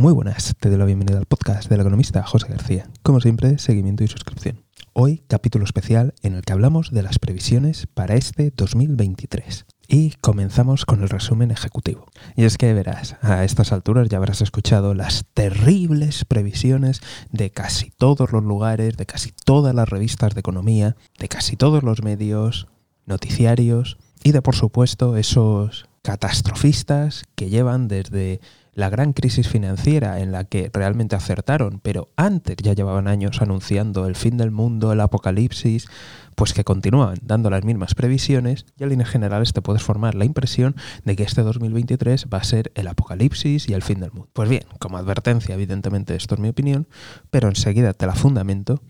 Muy buenas, te doy la bienvenida al podcast del economista José García. Como siempre, seguimiento y suscripción. Hoy capítulo especial en el que hablamos de las previsiones para este 2023. Y comenzamos con el resumen ejecutivo. Y es que verás, a estas alturas ya habrás escuchado las terribles previsiones de casi todos los lugares, de casi todas las revistas de economía, de casi todos los medios, noticiarios y de por supuesto esos catastrofistas que llevan desde la gran crisis financiera en la que realmente acertaron, pero antes ya llevaban años anunciando el fin del mundo, el apocalipsis, pues que continúan dando las mismas previsiones y en líneas generales te puedes formar la impresión de que este 2023 va a ser el apocalipsis y el fin del mundo. Pues bien, como advertencia, evidentemente esto es mi opinión, pero enseguida te la fundamento,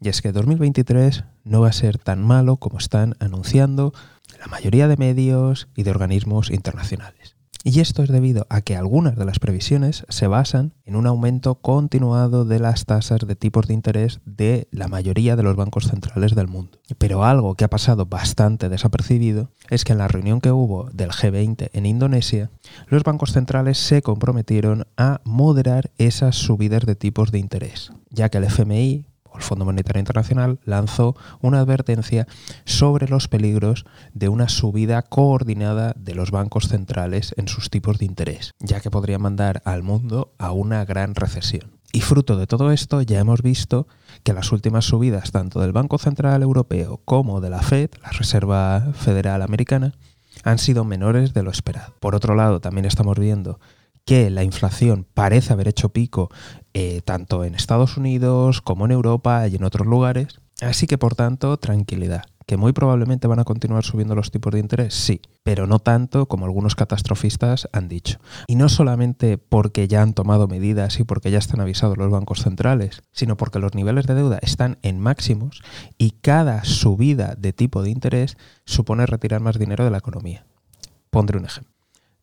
y es que 2023 no va a ser tan malo como están anunciando la mayoría de medios y de organismos internacionales. Y esto es debido a que algunas de las previsiones se basan en un aumento continuado de las tasas de tipos de interés de la mayoría de los bancos centrales del mundo. Pero algo que ha pasado bastante desapercibido es que en la reunión que hubo del G20 en Indonesia, los bancos centrales se comprometieron a moderar esas subidas de tipos de interés, ya que el FMI el Fondo Monetario Internacional lanzó una advertencia sobre los peligros de una subida coordinada de los bancos centrales en sus tipos de interés, ya que podría mandar al mundo a una gran recesión. Y fruto de todo esto ya hemos visto que las últimas subidas tanto del Banco Central Europeo como de la Fed, la Reserva Federal Americana, han sido menores de lo esperado. Por otro lado, también estamos viendo que la inflación parece haber hecho pico eh, tanto en Estados Unidos como en Europa y en otros lugares. Así que, por tanto, tranquilidad. ¿Que muy probablemente van a continuar subiendo los tipos de interés? Sí, pero no tanto como algunos catastrofistas han dicho. Y no solamente porque ya han tomado medidas y porque ya están avisados los bancos centrales, sino porque los niveles de deuda están en máximos y cada subida de tipo de interés supone retirar más dinero de la economía. Pondré un ejemplo.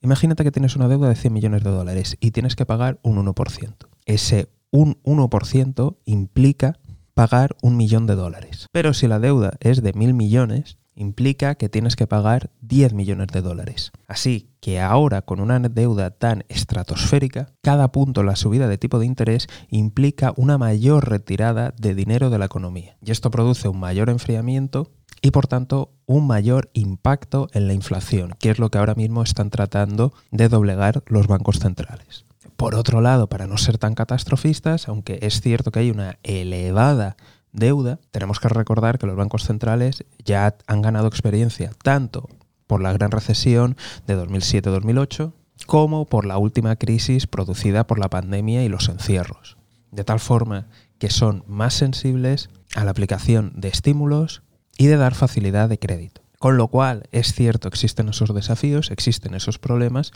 Imagínate que tienes una deuda de 100 millones de dólares y tienes que pagar un 1%. Ese un 1% implica pagar un millón de dólares. Pero si la deuda es de mil millones, implica que tienes que pagar 10 millones de dólares. Así que ahora con una deuda tan estratosférica, cada punto la subida de tipo de interés implica una mayor retirada de dinero de la economía. Y esto produce un mayor enfriamiento y por tanto un mayor impacto en la inflación, que es lo que ahora mismo están tratando de doblegar los bancos centrales. Por otro lado, para no ser tan catastrofistas, aunque es cierto que hay una elevada deuda, tenemos que recordar que los bancos centrales ya han ganado experiencia tanto por la gran recesión de 2007-2008 como por la última crisis producida por la pandemia y los encierros. De tal forma que son más sensibles a la aplicación de estímulos y de dar facilidad de crédito. Con lo cual, es cierto, existen esos desafíos, existen esos problemas,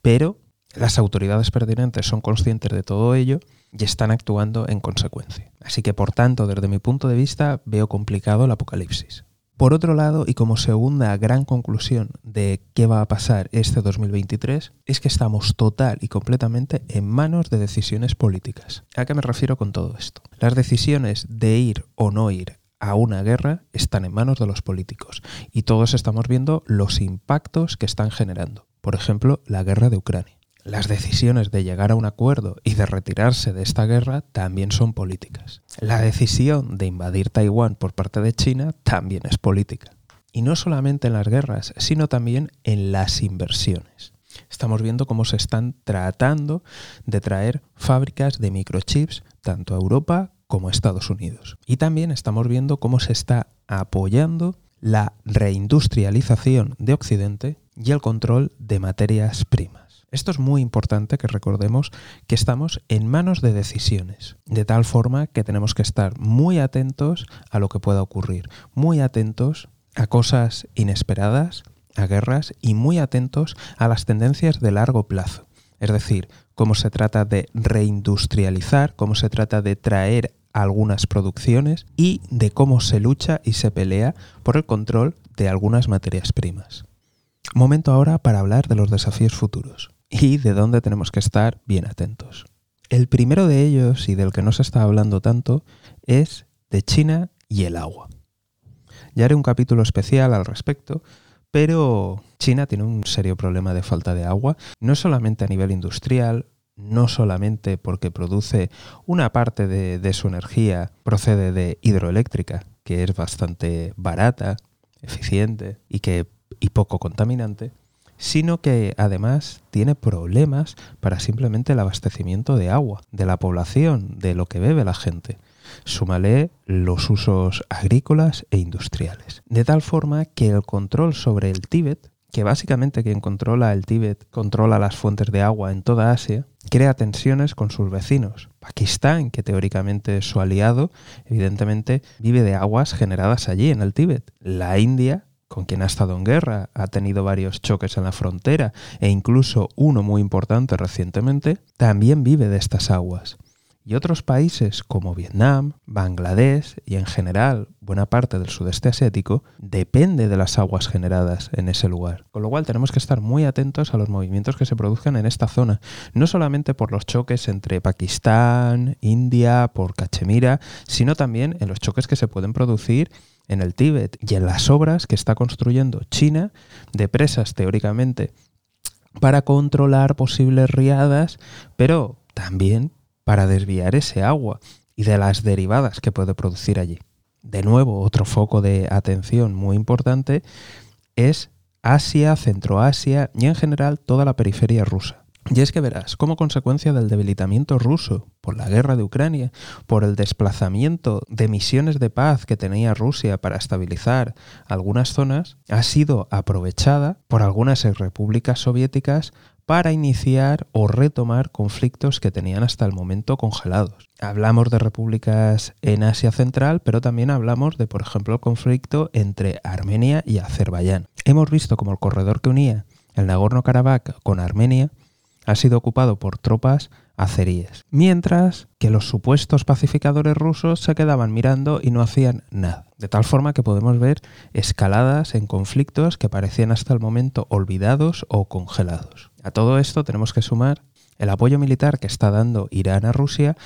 pero las autoridades pertinentes son conscientes de todo ello y están actuando en consecuencia. Así que, por tanto, desde mi punto de vista, veo complicado el apocalipsis. Por otro lado, y como segunda gran conclusión de qué va a pasar este 2023, es que estamos total y completamente en manos de decisiones políticas. ¿A qué me refiero con todo esto? Las decisiones de ir o no ir a una guerra están en manos de los políticos y todos estamos viendo los impactos que están generando. Por ejemplo, la guerra de Ucrania. Las decisiones de llegar a un acuerdo y de retirarse de esta guerra también son políticas. La decisión de invadir Taiwán por parte de China también es política. Y no solamente en las guerras, sino también en las inversiones. Estamos viendo cómo se están tratando de traer fábricas de microchips tanto a Europa como Estados Unidos. Y también estamos viendo cómo se está apoyando la reindustrialización de Occidente y el control de materias primas. Esto es muy importante que recordemos que estamos en manos de decisiones, de tal forma que tenemos que estar muy atentos a lo que pueda ocurrir, muy atentos a cosas inesperadas, a guerras y muy atentos a las tendencias de largo plazo. Es decir, cómo se trata de reindustrializar, cómo se trata de traer algunas producciones y de cómo se lucha y se pelea por el control de algunas materias primas. Momento ahora para hablar de los desafíos futuros y de dónde tenemos que estar bien atentos. El primero de ellos y del que no se está hablando tanto es de China y el agua. Ya haré un capítulo especial al respecto, pero China tiene un serio problema de falta de agua, no solamente a nivel industrial, no solamente porque produce una parte de, su energía procede de hidroeléctrica, que es bastante barata, eficiente y, que, y poco contaminante, sino que además tiene problemas para simplemente el abastecimiento de agua, de la población, de lo que bebe la gente. Súmale los usos agrícolas e industriales. De tal forma que el control sobre el Tíbet, que básicamente quien controla el Tíbet controla las fuentes de agua en toda Asia, crea tensiones con sus vecinos. Pakistán, que teóricamente es su aliado, evidentemente vive de aguas generadas allí en el Tíbet. La India con quien ha estado en guerra, ha tenido varios choques en la frontera e incluso uno muy importante recientemente, también vive de estas aguas. Y otros países como Vietnam, Bangladesh y en general buena parte del sudeste asiático depende de las aguas generadas en ese lugar. Con lo cual tenemos que estar muy atentos a los movimientos que se produzcan en esta zona, no solamente por los choques entre Pakistán, India, por Cachemira, sino también en los choques que se pueden producir en el Tíbet y en las obras que está construyendo China de presas teóricamente para controlar posibles riadas, pero también para desviar ese agua y de las derivadas que puede producir allí. De nuevo, otro foco de atención muy importante es Asia, Centroasia y en general toda la periferia rusa. Y es que verás, como consecuencia del debilitamiento ruso por la guerra de Ucrania, por el desplazamiento de misiones de paz que tenía Rusia para estabilizar algunas zonas, ha sido aprovechada por algunas repúblicas soviéticas para iniciar o retomar conflictos que tenían hasta el momento congelados. Hablamos de repúblicas en Asia Central, pero también hablamos de, por ejemplo, el conflicto entre Armenia y Azerbaiyán. Hemos visto como el corredor que unía el Nagorno-Karabaj con Armenia ha sido ocupado por tropas azeríes, mientras que los supuestos pacificadores rusos se quedaban mirando y no hacían nada. De tal forma que podemos ver escaladas en conflictos que parecían hasta el momento olvidados o congelados. A todo esto tenemos que sumar el apoyo militar que está dando Irán a Rusia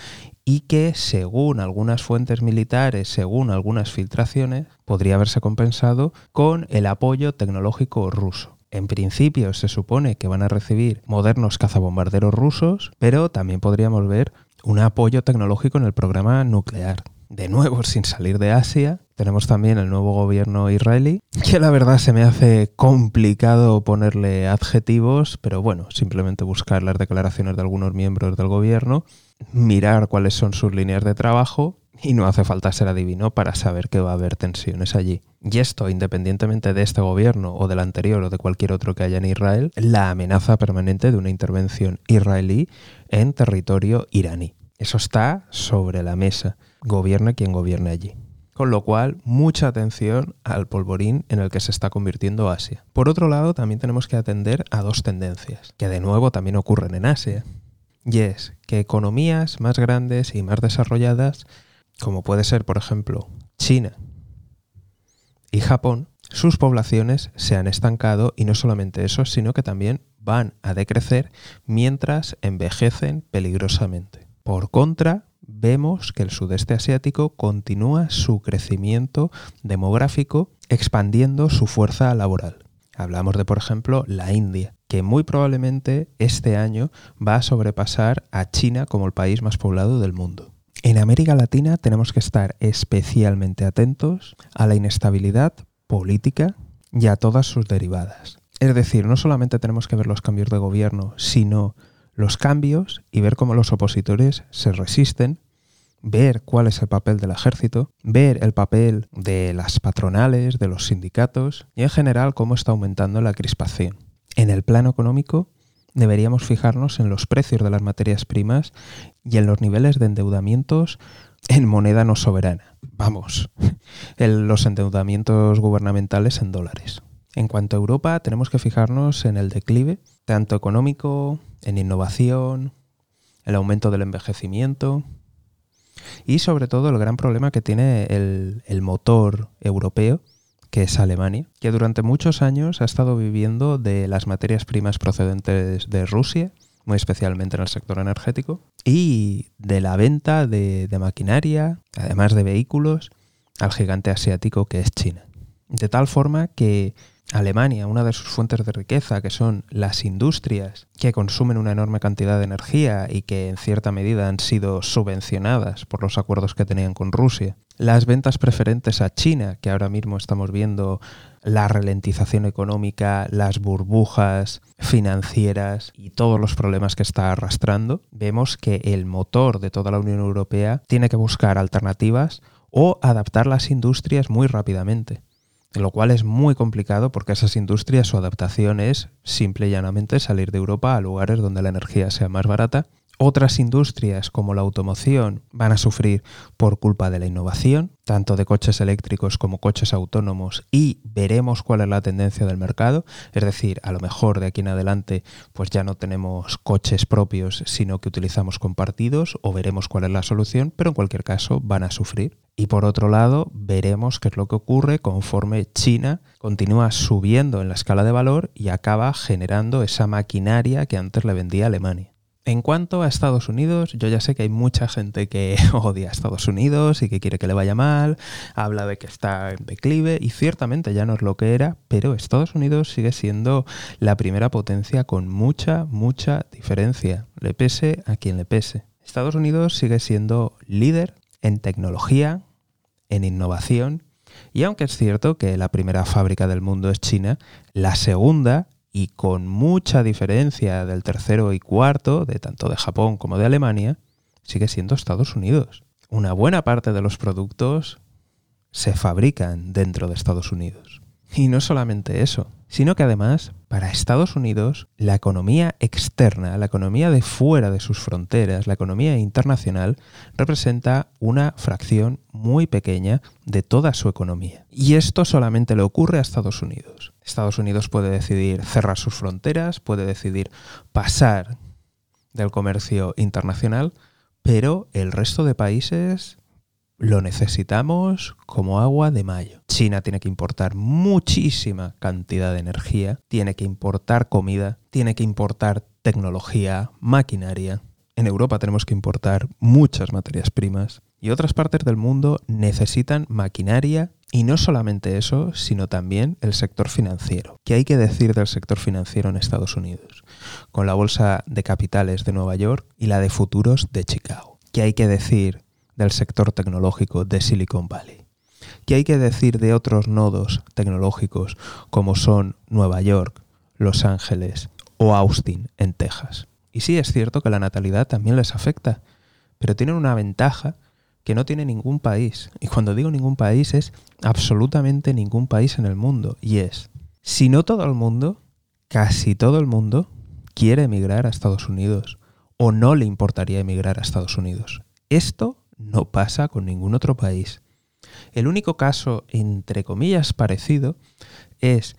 y que, según algunas fuentes militares, según algunas filtraciones, podría haberse compensado con el apoyo tecnológico ruso. En principio se supone que van a recibir modernos cazabombarderos rusos, pero también podríamos ver un apoyo tecnológico en el programa nuclear de nuevo sin salir de Asia. Tenemos también el nuevo gobierno israelí, que la verdad se me hace complicado ponerle adjetivos, pero bueno, simplemente buscar las declaraciones de algunos miembros del gobierno, mirar cuáles son sus líneas de trabajo y no hace falta ser adivino para saber que va a haber tensiones allí. Y esto, independientemente de este gobierno o del anterior o de cualquier otro que haya en Israel, la amenaza permanente de una intervención israelí en territorio iraní. Eso está sobre la mesa gobierne quien gobierne allí. Con lo cual, mucha atención al polvorín en el que se está convirtiendo Asia. Por otro lado, también tenemos que atender a dos tendencias, que de nuevo también ocurren en Asia. Y es que economías más grandes y más desarrolladas, como puede ser, por ejemplo, China y Japón, sus poblaciones se han estancado y no solamente eso, sino que también van a decrecer mientras envejecen peligrosamente. Por contra, vemos que el sudeste asiático continúa su crecimiento demográfico expandiendo su fuerza laboral. Hablamos de, por ejemplo, la India, que muy probablemente este año va a sobrepasar a China como el país más poblado del mundo. En América Latina tenemos que estar especialmente atentos a la inestabilidad política y a todas sus derivadas. Es decir, no solamente tenemos que ver los cambios de gobierno, sino los cambios y ver cómo los opositores se resisten, ver cuál es el papel del ejército, ver el papel de las patronales, de los sindicatos y en general cómo está aumentando la crispación. En el plano económico deberíamos fijarnos en los precios de las materias primas y en los niveles de endeudamientos en moneda no soberana. Vamos, en los endeudamientos gubernamentales en dólares. En cuanto a Europa, tenemos que fijarnos en el declive, tanto económico en innovación, el aumento del envejecimiento y sobre todo el gran problema que tiene el, el motor europeo, que es Alemania, que durante muchos años ha estado viviendo de las materias primas procedentes de Rusia, muy especialmente en el sector energético, y de la venta de, de maquinaria, además de vehículos, al gigante asiático que es China. De tal forma que Alemania, una de sus fuentes de riqueza, que son las industrias, que consumen una enorme cantidad de energía y que en cierta medida han sido subvencionadas por los acuerdos que tenían con Rusia. Las ventas preferentes a China, que ahora mismo estamos viendo la ralentización económica, las burbujas financieras y todos los problemas que está arrastrando, vemos que el motor de toda la Unión Europea tiene que buscar alternativas o adaptar las industrias muy rápidamente lo cual es muy complicado porque esas industrias su adaptación es simple y llanamente salir de Europa a lugares donde la energía sea más barata. Otras industrias como la automoción van a sufrir por culpa de la innovación, tanto de coches eléctricos como coches autónomos, y veremos cuál es la tendencia del mercado. Es decir, a lo mejor de aquí en adelante pues ya no tenemos coches propios, sino que utilizamos compartidos, o veremos cuál es la solución, pero en cualquier caso van a sufrir. Y por otro lado, veremos qué es lo que ocurre conforme China continúa subiendo en la escala de valor y acaba generando esa maquinaria que antes le vendía Alemania. En cuanto a Estados Unidos, yo ya sé que hay mucha gente que odia a Estados Unidos y que quiere que le vaya mal, habla de que está en declive y ciertamente ya no es lo que era, pero Estados Unidos sigue siendo la primera potencia con mucha, mucha diferencia, le pese a quien le pese. Estados Unidos sigue siendo líder en tecnología, en innovación. Y aunque es cierto que la primera fábrica del mundo es China, la segunda, y con mucha diferencia del tercero y cuarto, de tanto de Japón como de Alemania, sigue siendo Estados Unidos. Una buena parte de los productos se fabrican dentro de Estados Unidos. Y no solamente eso, sino que además para Estados Unidos la economía externa, la economía de fuera de sus fronteras, la economía internacional, representa una fracción muy pequeña de toda su economía. Y esto solamente le ocurre a Estados Unidos. Estados Unidos puede decidir cerrar sus fronteras, puede decidir pasar del comercio internacional, pero el resto de países lo necesitamos como agua de mayo. China tiene que importar muchísima cantidad de energía, tiene que importar comida, tiene que importar tecnología, maquinaria. En Europa tenemos que importar muchas materias primas y otras partes del mundo necesitan maquinaria y no solamente eso, sino también el sector financiero. ¿Qué hay que decir del sector financiero en Estados Unidos? Con la bolsa de capitales de Nueva York y la de futuros de Chicago. ¿Qué hay que decir del sector tecnológico de Silicon Valley. ¿Qué hay que decir de otros nodos tecnológicos como son Nueva York, Los Ángeles o Austin en Texas? Y sí es cierto que la natalidad también les afecta, pero tienen una ventaja que no tiene ningún país. Y cuando digo ningún país es absolutamente ningún país en el mundo. Y es, si no todo el mundo, casi todo el mundo quiere emigrar a Estados Unidos o no le importaría emigrar a Estados Unidos. Esto no pasa con ningún otro país. El único caso, entre comillas, parecido es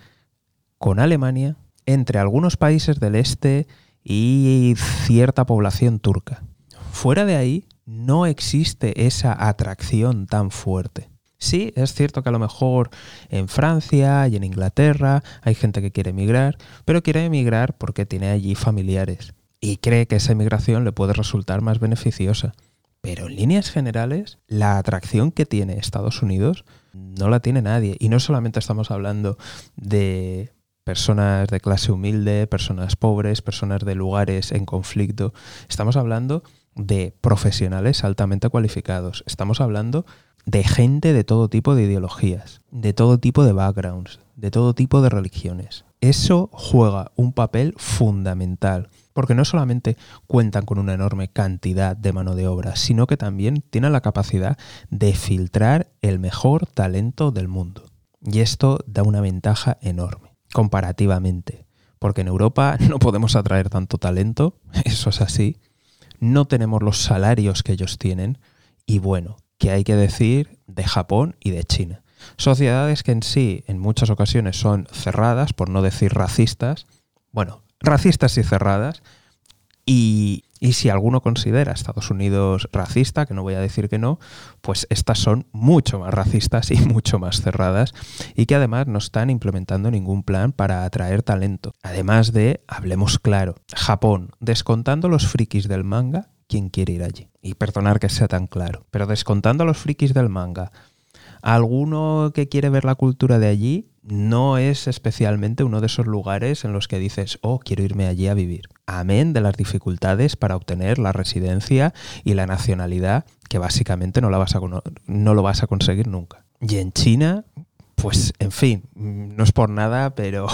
con Alemania, entre algunos países del este y cierta población turca. Fuera de ahí, no existe esa atracción tan fuerte. Sí, es cierto que a lo mejor en Francia y en Inglaterra hay gente que quiere emigrar, pero quiere emigrar porque tiene allí familiares y cree que esa emigración le puede resultar más beneficiosa. Pero en líneas generales, la atracción que tiene Estados Unidos no la tiene nadie. Y no solamente estamos hablando de personas de clase humilde, personas pobres, personas de lugares en conflicto. Estamos hablando de profesionales altamente cualificados. Estamos hablando de gente de todo tipo de ideologías, de todo tipo de backgrounds, de todo tipo de religiones. Eso juega un papel fundamental porque no solamente cuentan con una enorme cantidad de mano de obra, sino que también tienen la capacidad de filtrar el mejor talento del mundo. Y esto da una ventaja enorme, comparativamente, porque en Europa no podemos atraer tanto talento, eso es así, no tenemos los salarios que ellos tienen, y bueno, que hay que decir de Japón y de China. Sociedades que en sí en muchas ocasiones son cerradas, por no decir racistas, bueno, racistas y cerradas. Y, si alguno considera a Estados Unidos racista, que no voy a decir que no, pues estas son mucho más racistas y mucho más cerradas y que además no están implementando ningún plan para atraer talento. Además de, hablemos claro, Japón, descontando los frikis del manga, ¿quién quiere ir allí? Y perdonar que sea tan claro, pero descontando los frikis del manga, alguno que quiere ver la cultura de allí no es especialmente uno de esos lugares en los que dices, oh, quiero irme allí a vivir. Amén de las dificultades para obtener la residencia y la nacionalidad, que básicamente no, la vas a, no lo vas a conseguir nunca. Y en China, pues, en fin, no es por nada, pero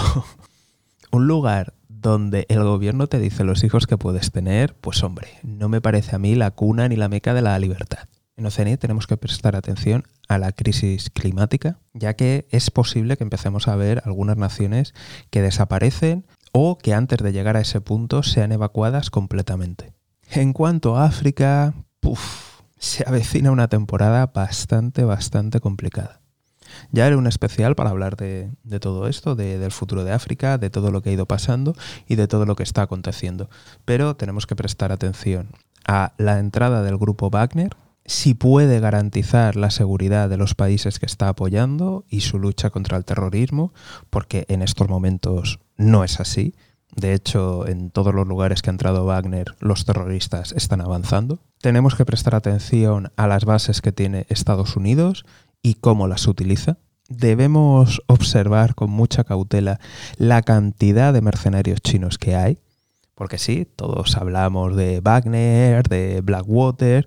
un lugar donde el gobierno te dice los hijos que puedes tener, pues hombre, no me parece a mí la cuna ni la meca de la libertad. En Oceanía tenemos que prestar atención a la crisis climática, ya que es posible que empecemos a ver algunas naciones que desaparecen o que antes de llegar a ese punto sean evacuadas completamente. En cuanto a África, se avecina una temporada bastante, bastante complicada. Ya haré un especial para hablar de, todo esto, del futuro de África, de todo lo que ha ido pasando y de todo lo que está aconteciendo. Pero tenemos que prestar atención a la entrada del grupo Wagner, si puede garantizar la seguridad de los países que está apoyando y su lucha contra el terrorismo, porque en estos momentos no es así. De hecho, en todos los lugares que ha entrado Wagner, los terroristas están avanzando. Tenemos que prestar atención a las bases que tiene Estados Unidos y cómo las utiliza. Debemos observar con mucha cautela la cantidad de mercenarios chinos que hay, porque sí, todos hablamos de Wagner, de Blackwater,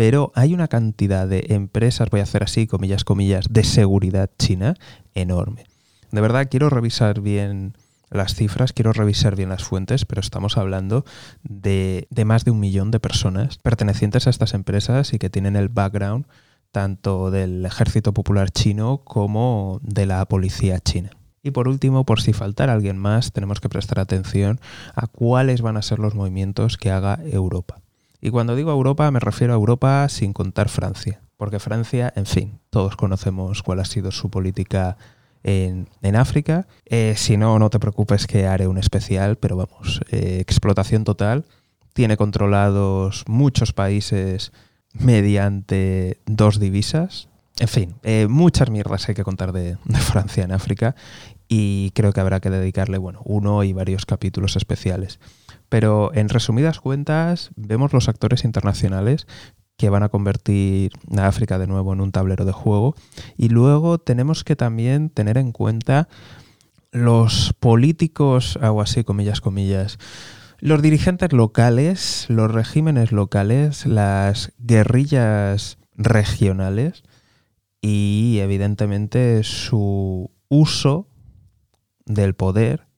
pero hay una cantidad de empresas, voy a hacer así, comillas, comillas, de seguridad china enorme. De verdad, quiero revisar bien las cifras, quiero revisar bien las fuentes, pero estamos hablando de, de, más de un millón de personas pertenecientes a estas empresas y que tienen el background tanto del ejército popular chino como de la policía china. Y por último, por si faltara alguien más, tenemos que prestar atención a cuáles van a ser los movimientos que haga Europa. Y cuando digo Europa me refiero a Europa sin contar Francia, porque Francia, en fin, todos conocemos cuál ha sido su política en, África. Eh, si no, no te preocupes que haré un especial, pero vamos, eh, explotación total. Tiene controlados muchos países mediante dos divisas. En fin, eh, muchas mierdas hay que contar de, de, Francia en África y creo que habrá que dedicarle, bueno, uno y varios capítulos especiales. Pero en resumidas cuentas, vemos los actores internacionales que van a convertir a África de nuevo en un tablero de juego. Y luego tenemos que también tener en cuenta los políticos, hago así, comillas, comillas, los dirigentes locales, los regímenes locales, las guerrillas regionales y evidentemente su uso del poder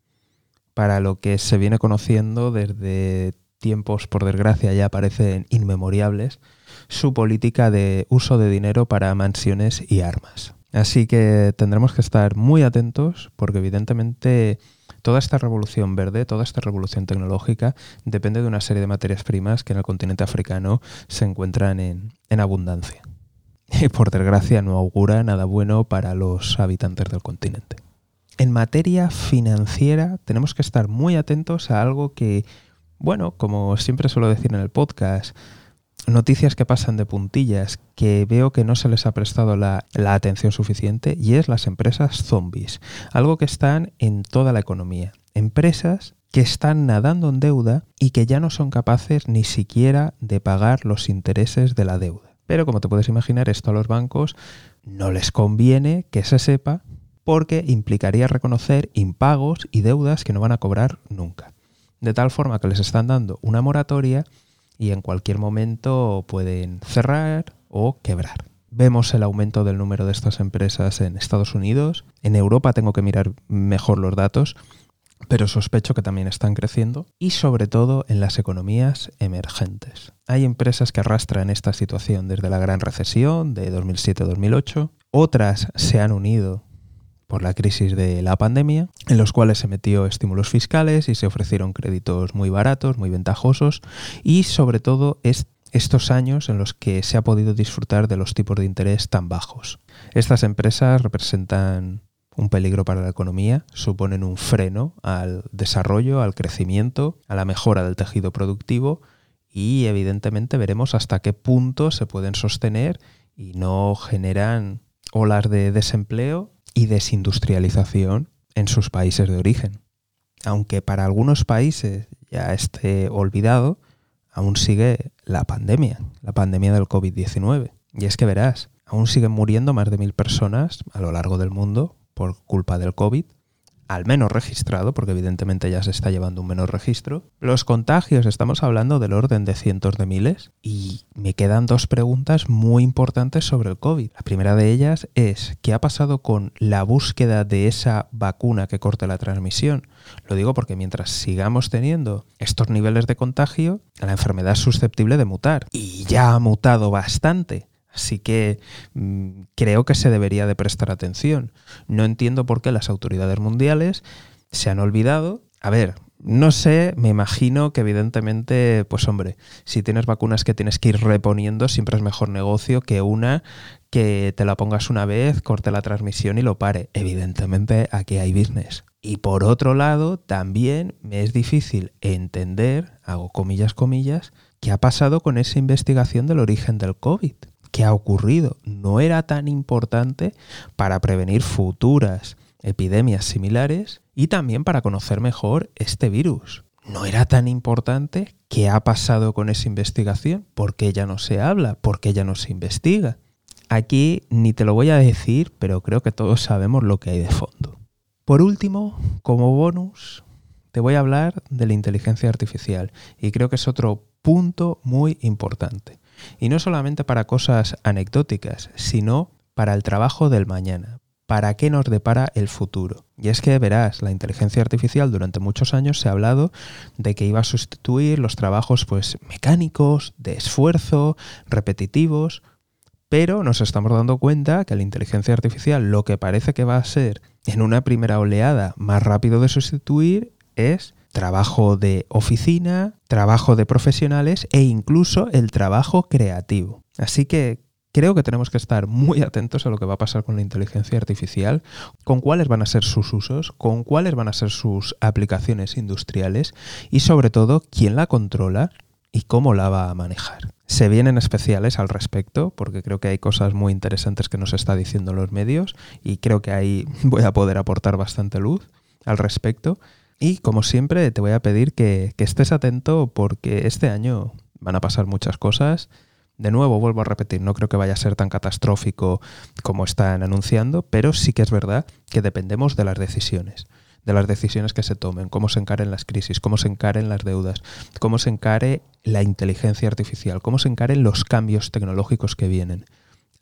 para lo que se viene conociendo desde tiempos, por desgracia, ya parecen inmemoriables, su política de uso de dinero para mansiones y armas. Así que tendremos que estar muy atentos porque evidentemente toda esta revolución verde, toda esta revolución tecnológica depende de una serie de materias primas que en el continente africano se encuentran en, en abundancia. Y por desgracia no augura nada bueno para los habitantes del continente en materia financiera tenemos que estar muy atentos a algo que, bueno, como siempre suelo decir en el podcast, noticias que pasan de puntillas, que veo que no se les ha prestado la, atención suficiente, y es las empresas zombies, algo que están en toda la economía. Empresas que están nadando en deuda y que ya no son capaces ni siquiera de pagar los intereses de la deuda. Pero como te puedes imaginar, esto a los bancos no les conviene que se sepa porque implicaría reconocer impagos y deudas que no van a cobrar nunca. De tal forma que les están dando una moratoria y en cualquier momento pueden cerrar o quebrar. Vemos el aumento del número de estas empresas en Estados Unidos. En Europa tengo que mirar mejor los datos, pero sospecho que también están creciendo y sobre todo en las economías emergentes. Hay empresas que arrastran esta situación desde la gran recesión de 2007-2008, otras se han unido por la crisis de la pandemia, en los cuales se metió estímulos fiscales y se ofrecieron créditos muy baratos, muy ventajosos y sobre todo estos años en los que se ha podido disfrutar de los tipos de interés tan bajos. Estas empresas representan un peligro para la economía, suponen un freno al desarrollo, al crecimiento, a la mejora del tejido productivo y evidentemente veremos hasta qué punto se pueden sostener y no generan olas de desempleo y desindustrialización en sus países de origen. Aunque para algunos países ya esté olvidado, aún sigue la pandemia, la pandemia del COVID-19. Y es que verás, Aún siguen muriendo más de mil personas a lo largo del mundo por culpa del COVID al menos registrado, porque evidentemente ya se está llevando un menor registro. Los contagios, estamos hablando del orden de cientos de miles, y me quedan dos preguntas muy importantes sobre el COVID. La primera de ellas es, ¿qué ha pasado con la búsqueda de esa vacuna que corte la transmisión? Lo digo porque mientras sigamos teniendo estos niveles de contagio, la enfermedad es susceptible de mutar, y ya ha mutado bastante. Así que mm, creo que se debería de prestar atención. No entiendo por qué las autoridades mundiales se han olvidado. A ver, no sé, me imagino que evidentemente, pues hombre, si tienes vacunas que tienes que ir reponiendo, siempre es mejor negocio que una que te la pongas una vez, corte la transmisión y lo pare. Evidentemente aquí hay business. Y por otro lado, también me es difícil entender, hago comillas, comillas, qué ha pasado con esa investigación del origen del COVID. ¿Qué ha ocurrido? ¿No era tan importante para prevenir futuras epidemias similares y también para conocer mejor este virus? ¿No era tan importante qué ha pasado con esa investigación? ¿Por qué ya no se habla? ¿Por qué ya no se investiga? Aquí ni te lo voy a decir, pero creo que todos sabemos lo que hay de fondo. Por último, como bonus, te voy a hablar de la inteligencia artificial y creo que es otro punto muy importante. Y no solamente para cosas anecdóticas, sino para el trabajo del mañana, para qué nos depara el futuro. Y es que verás, la inteligencia artificial durante muchos años se ha hablado de que iba a sustituir los trabajos pues mecánicos, de esfuerzo, repetitivos, pero nos estamos dando cuenta que la inteligencia artificial lo que parece que va a ser en una primera oleada más rápido de sustituir es trabajo de oficina, trabajo de profesionales e incluso el trabajo creativo. Así que creo que tenemos que estar muy atentos a lo que va a pasar con la inteligencia artificial, con cuáles van a ser sus usos, con cuáles van a ser sus aplicaciones industriales y sobre todo quién la controla y cómo la va a manejar. Se vienen especiales al respecto porque creo que hay cosas muy interesantes que nos está diciendo los medios y creo que ahí voy a poder aportar bastante luz al respecto. Y como siempre, te voy a pedir que, estés atento porque este año van a pasar muchas cosas. De nuevo, vuelvo a repetir, no creo que vaya a ser tan catastrófico como están anunciando, pero sí que es verdad que dependemos de las decisiones, de las decisiones que se tomen, cómo se encaren las crisis, cómo se encaren las deudas, cómo se encare la inteligencia artificial, cómo se encaren los cambios tecnológicos que vienen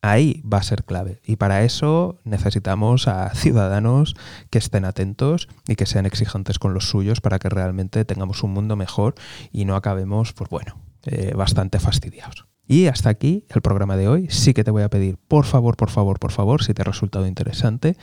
ahí va a ser clave. Y para eso necesitamos a ciudadanos que estén atentos y que sean exigentes con los suyos para que realmente tengamos un mundo mejor y no acabemos, pues bueno, eh, bastante fastidiados. Y hasta aquí el programa de hoy. Sí que te voy a pedir, por favor, por favor, por favor, si te ha resultado interesante,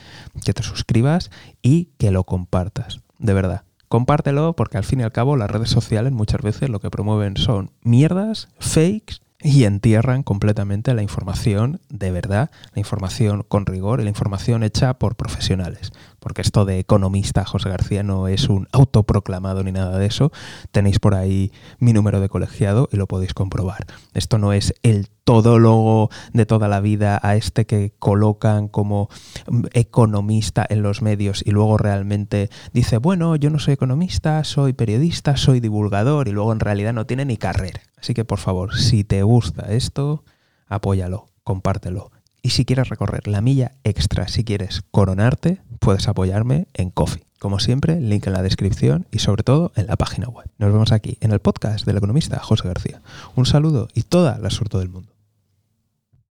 que te suscribas y que lo compartas. De verdad. Compártelo porque al fin y al cabo las redes sociales muchas veces lo que promueven son mierdas, fakes y entierran completamente la información de verdad, la información con rigor y la información hecha por profesionales. Porque esto de economista José García no es un autoproclamado ni nada de eso. Tenéis por ahí mi número de colegiado y lo podéis comprobar. Esto no es el todólogo de toda la vida a este que colocan como economista en los medios y luego realmente dice, bueno, yo no soy economista, soy periodista, soy divulgador y luego en realidad no tiene ni carrera. Así que por favor, si te gusta esto, apóyalo, compártelo. Y si quieres recorrer la milla extra, si quieres coronarte, puedes apoyarme en Coffee. Como siempre, link en la descripción y sobre todo en la página web. Nos vemos aquí en el podcast del economista José García. Un saludo y toda la suerte del mundo.